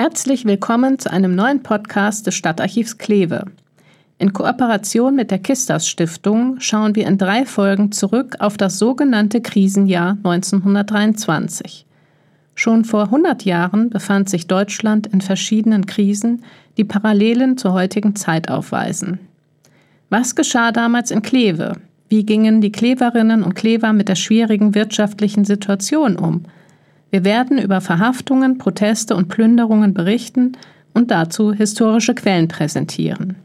Herzlich willkommen zu einem neuen Podcast des Stadtarchivs Kleve. In Kooperation mit der Kistas Stiftung schauen wir in drei Folgen zurück auf das sogenannte Krisenjahr 1923. Schon vor 100 Jahren befand sich Deutschland in verschiedenen Krisen, die Parallelen zur heutigen Zeit aufweisen. Was geschah damals in Kleve? Wie gingen die Kleverinnen und Klever mit der schwierigen wirtschaftlichen Situation um? Wir werden über Verhaftungen, Proteste und Plünderungen berichten und dazu historische Quellen präsentieren.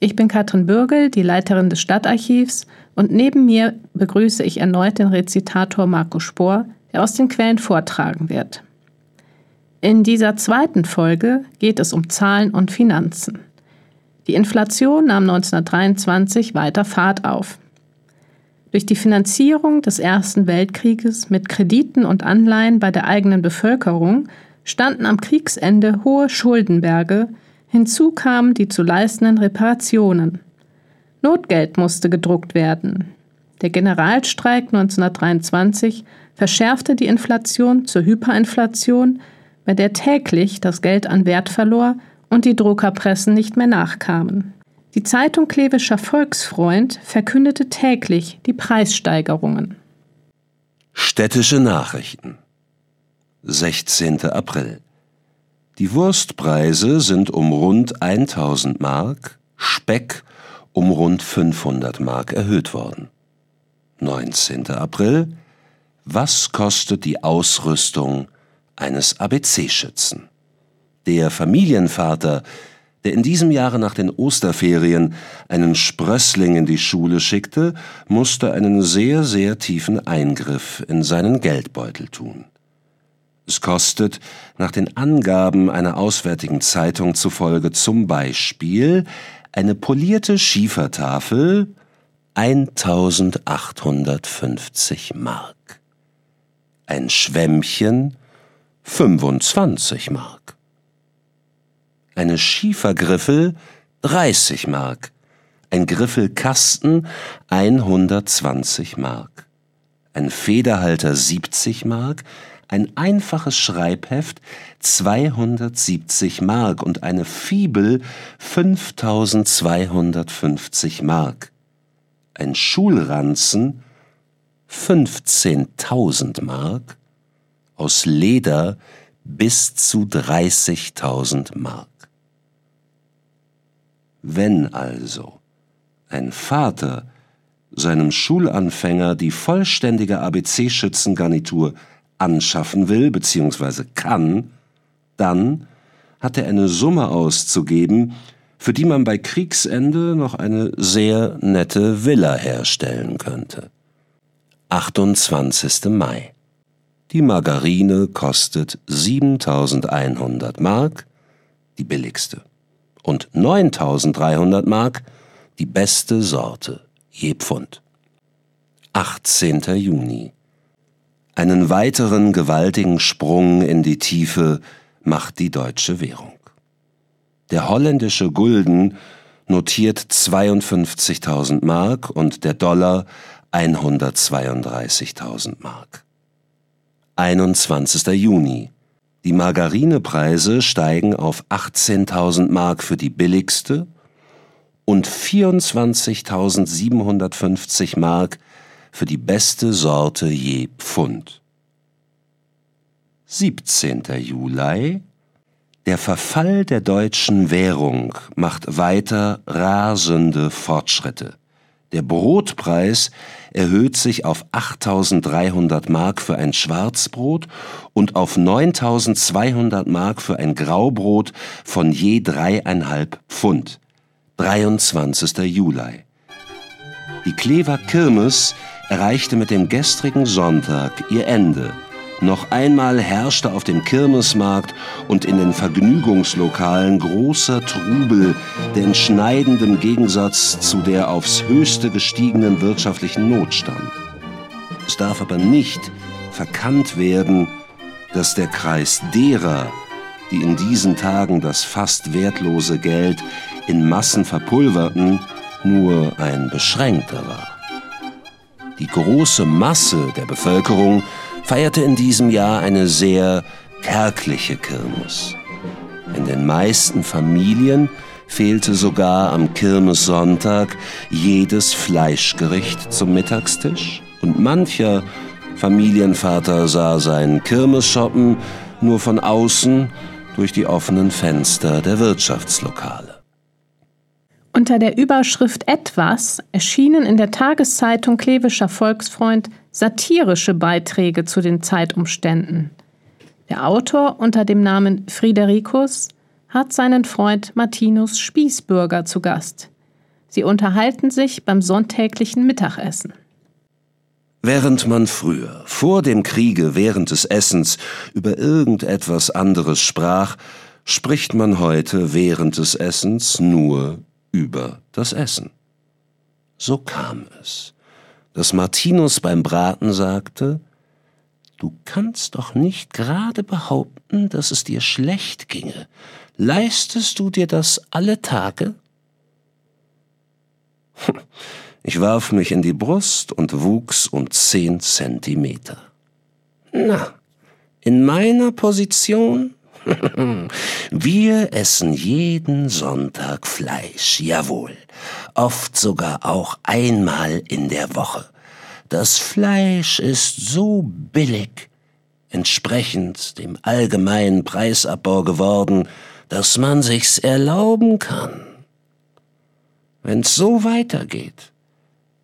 Ich bin Katrin Bürgel, die Leiterin des Stadtarchivs, und neben mir begrüße ich erneut den Rezitator Marco Spohr, der aus den Quellen vortragen wird. In dieser zweiten Folge geht es um Zahlen und Finanzen. Die Inflation nahm 1923 weiter Fahrt auf. Durch die Finanzierung des Ersten Weltkrieges mit Krediten und Anleihen bei der eigenen Bevölkerung standen am Kriegsende hohe Schuldenberge, hinzu kamen die zu leistenden Reparationen. Notgeld musste gedruckt werden. Der Generalstreik 1923 verschärfte die Inflation zur Hyperinflation, bei der täglich das Geld an Wert verlor und die Druckerpressen nicht mehr nachkamen. Die Zeitung Klevischer Volksfreund verkündete täglich die Preissteigerungen. Städtische Nachrichten 16. April Die Wurstpreise sind um rund 1000 Mark, Speck um rund 500 Mark erhöht worden. 19. April Was kostet die Ausrüstung eines ABC-Schützen? Der Familienvater der in diesem Jahre nach den Osterferien einen Sprössling in die Schule schickte, musste einen sehr, sehr tiefen Eingriff in seinen Geldbeutel tun. Es kostet, nach den Angaben einer auswärtigen Zeitung zufolge zum Beispiel, eine polierte Schiefertafel 1850 Mark. Ein Schwämmchen 25 Mark eine Schiefergriffel 30 Mark, ein Griffelkasten 120 Mark, ein Federhalter 70 Mark, ein einfaches Schreibheft 270 Mark. Und eine Fibel 5250 Mark, ein Schulranzen 15.000 Mark, aus Leder bis zu 30.000 Mark. Wenn also ein Vater seinem Schulanfänger die vollständige ABC-Schützengarnitur anschaffen will bzw. kann, dann hat er eine Summe auszugeben, für die man bei Kriegsende noch eine sehr nette Villa herstellen könnte. 28. Mai. Die Margarine kostet 7100 Mark, die billigste und 9300 Mark die beste Sorte je Pfund. 18. Juni. Einen weiteren gewaltigen Sprung in die Tiefe macht die deutsche Währung. Der holländische Gulden notiert 52.000 Mark und der Dollar 132.000 Mark. 21. Juni. Die Margarinepreise steigen auf 18.000 Mark für die billigste und 24.750 Mark für die beste Sorte je Pfund. 17. Juli Der Verfall der deutschen Währung macht weiter rasende Fortschritte. Der Brotpreis erhöht sich auf 8.300 Mark für ein Schwarzbrot und auf 9.200 Mark für ein Graubrot von je dreieinhalb Pfund. 23. Juli. Die Klever Kirmes erreichte mit dem gestrigen Sonntag ihr Ende. Noch einmal herrschte auf dem Kirmesmarkt und in den Vergnügungslokalen großer Trubel, der in schneidendem Gegensatz zu der aufs höchste gestiegenen wirtschaftlichen Notstand. Es darf aber nicht verkannt werden, dass der Kreis derer, die in diesen Tagen das fast wertlose Geld in Massen verpulverten, nur ein beschränkter war. Die große Masse der Bevölkerung feierte in diesem Jahr eine sehr kärgliche Kirmes. In den meisten Familien fehlte sogar am Kirmessonntag jedes Fleischgericht zum Mittagstisch und mancher Familienvater sah sein Kirmesshoppen nur von außen durch die offenen Fenster der Wirtschaftslokale. Unter der Überschrift Etwas erschienen in der Tageszeitung Klevischer Volksfreund satirische Beiträge zu den Zeitumständen. Der Autor unter dem Namen Fridericus hat seinen Freund Martinus Spießbürger zu Gast. Sie unterhalten sich beim sonntäglichen Mittagessen. Während man früher, vor dem Kriege, während des Essens über irgendetwas anderes sprach, spricht man heute während des Essens nur über das Essen. So kam es, dass Martinus beim Braten sagte, Du kannst doch nicht gerade behaupten, dass es dir schlecht ginge. Leistest du dir das alle Tage? Ich warf mich in die Brust und wuchs um zehn Zentimeter. Na, in meiner Position? Wir essen jeden Sonntag Fleisch, jawohl, oft sogar auch einmal in der Woche. Das Fleisch ist so billig, entsprechend dem allgemeinen Preisabbau geworden, dass man sich's erlauben kann. Wenn's so weitergeht,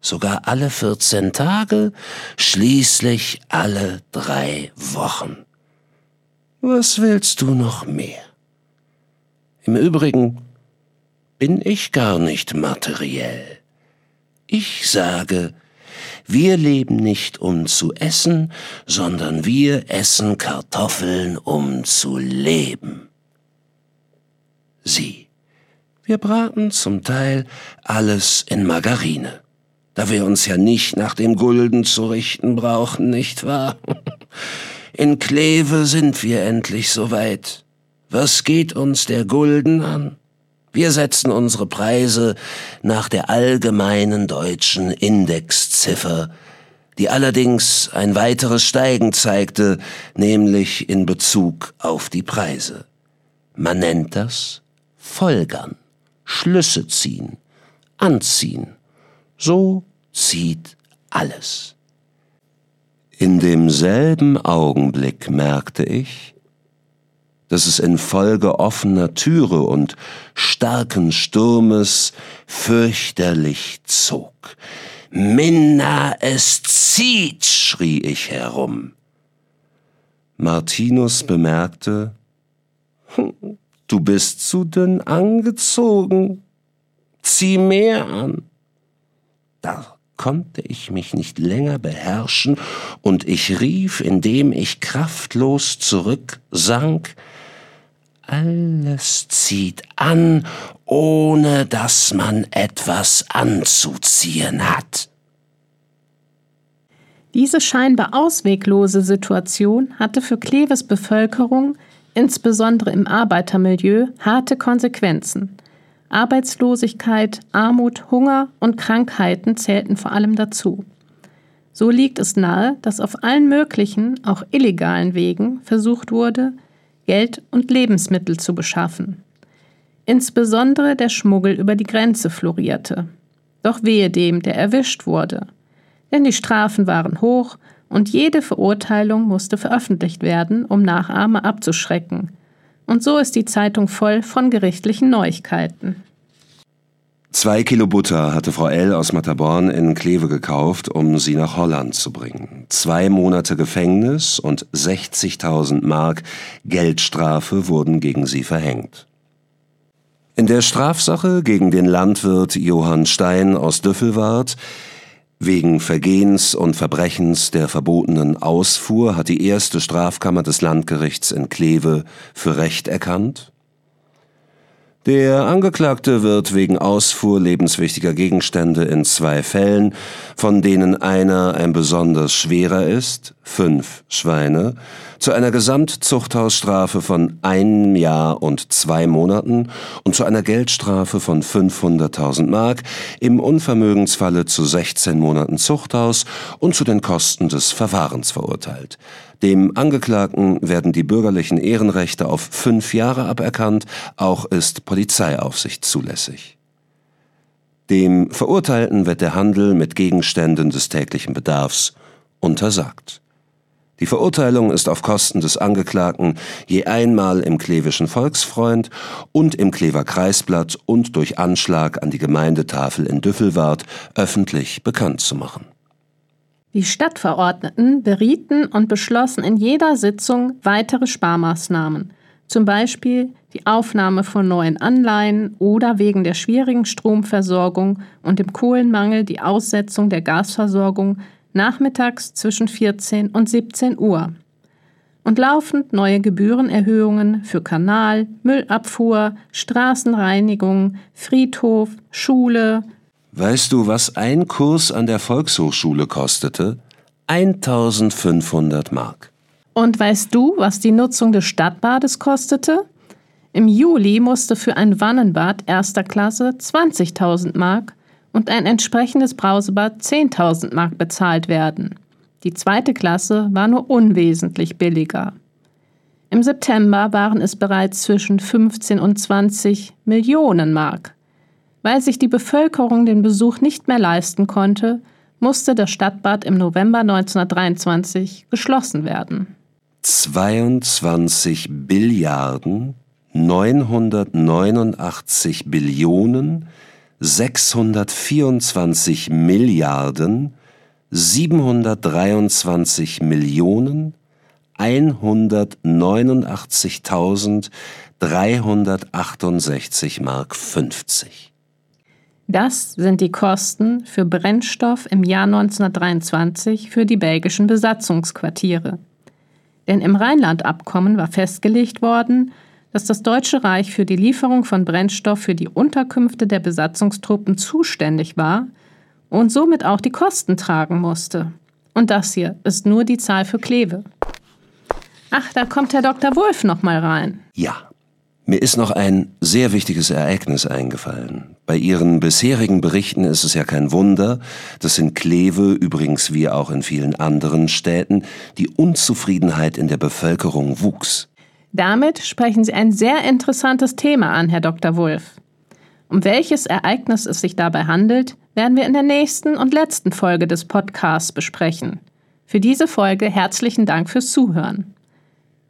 sogar alle 14 Tage, schließlich alle drei Wochen. Was willst du noch mehr? Im Übrigen bin ich gar nicht materiell. Ich sage, wir leben nicht um zu essen, sondern wir essen Kartoffeln um zu leben. Sie. Wir braten zum Teil alles in Margarine, da wir uns ja nicht nach dem Gulden zu richten brauchen, nicht wahr? In Kleve sind wir endlich soweit. Was geht uns der Gulden an? Wir setzen unsere Preise nach der allgemeinen deutschen Indexziffer, die allerdings ein weiteres Steigen zeigte, nämlich in Bezug auf die Preise. Man nennt das Folgern, Schlüsse ziehen, anziehen. So zieht alles. In demselben Augenblick merkte ich, dass es infolge offener Türe und starken Sturmes fürchterlich zog. Minna, es zieht, schrie ich herum. Martinus bemerkte, du bist zu dünn angezogen, zieh mehr an. Da konnte ich mich nicht länger beherrschen, und ich rief, indem ich kraftlos zurücksank, alles zieht an, ohne dass man etwas anzuziehen hat. Diese scheinbar ausweglose Situation hatte für Kleves Bevölkerung, insbesondere im Arbeitermilieu, harte Konsequenzen. Arbeitslosigkeit, Armut, Hunger und Krankheiten zählten vor allem dazu. So liegt es nahe, dass auf allen möglichen, auch illegalen Wegen versucht wurde, Geld und Lebensmittel zu beschaffen. Insbesondere der Schmuggel über die Grenze florierte. Doch wehe dem, der erwischt wurde. Denn die Strafen waren hoch und jede Verurteilung musste veröffentlicht werden, um Nachahmer abzuschrecken. Und so ist die Zeitung voll von gerichtlichen Neuigkeiten. Zwei Kilo Butter hatte Frau L. aus Matterborn in Kleve gekauft, um sie nach Holland zu bringen. Zwei Monate Gefängnis und 60.000 Mark Geldstrafe wurden gegen sie verhängt. In der Strafsache gegen den Landwirt Johann Stein aus Düffelwart wegen Vergehens und Verbrechens der verbotenen Ausfuhr hat die erste Strafkammer des Landgerichts in Kleve für Recht erkannt der Angeklagte wird wegen Ausfuhr lebenswichtiger Gegenstände in zwei Fällen, von denen einer ein besonders schwerer ist, fünf Schweine, zu einer Gesamtzuchthausstrafe von einem Jahr und zwei Monaten und zu einer Geldstrafe von 500.000 Mark, im Unvermögensfalle zu 16 Monaten Zuchthaus und zu den Kosten des Verfahrens verurteilt. Dem Angeklagten werden die bürgerlichen Ehrenrechte auf fünf Jahre aberkannt, auch ist Polizeiaufsicht zulässig. Dem Verurteilten wird der Handel mit Gegenständen des täglichen Bedarfs untersagt. Die Verurteilung ist auf Kosten des Angeklagten je einmal im Klevischen Volksfreund und im Klever Kreisblatt und durch Anschlag an die Gemeindetafel in Düffelwart öffentlich bekannt zu machen. Die Stadtverordneten berieten und beschlossen in jeder Sitzung weitere Sparmaßnahmen, zum Beispiel die Aufnahme von neuen Anleihen oder wegen der schwierigen Stromversorgung und dem Kohlenmangel die Aussetzung der Gasversorgung nachmittags zwischen 14 und 17 Uhr. Und laufend neue Gebührenerhöhungen für Kanal, Müllabfuhr, Straßenreinigung, Friedhof, Schule. Weißt du, was ein Kurs an der Volkshochschule kostete? 1500 Mark. Und weißt du, was die Nutzung des Stadtbades kostete? Im Juli musste für ein Wannenbad erster Klasse 20.000 Mark und ein entsprechendes Brausebad 10.000 Mark bezahlt werden. Die zweite Klasse war nur unwesentlich billiger. Im September waren es bereits zwischen 15 und 20 Millionen Mark. Weil sich die Bevölkerung den Besuch nicht mehr leisten konnte, musste das Stadtbad im November 1923 geschlossen werden. 22 Billiarden 989 Billionen 624 Milliarden 723 Millionen 189.368 Mark 50. Das sind die Kosten für Brennstoff im Jahr 1923 für die belgischen Besatzungsquartiere. Denn im Rheinlandabkommen war festgelegt worden, dass das Deutsche Reich für die Lieferung von Brennstoff für die Unterkünfte der Besatzungstruppen zuständig war und somit auch die Kosten tragen musste. Und das hier ist nur die Zahl für Kleve. Ach, da kommt Herr Dr. Wulff noch mal rein. Ja. Mir ist noch ein sehr wichtiges Ereignis eingefallen. Bei Ihren bisherigen Berichten ist es ja kein Wunder, dass in Kleve, übrigens wie auch in vielen anderen Städten, die Unzufriedenheit in der Bevölkerung wuchs. Damit sprechen Sie ein sehr interessantes Thema an, Herr Dr. Wulff. Um welches Ereignis es sich dabei handelt, werden wir in der nächsten und letzten Folge des Podcasts besprechen. Für diese Folge herzlichen Dank fürs Zuhören.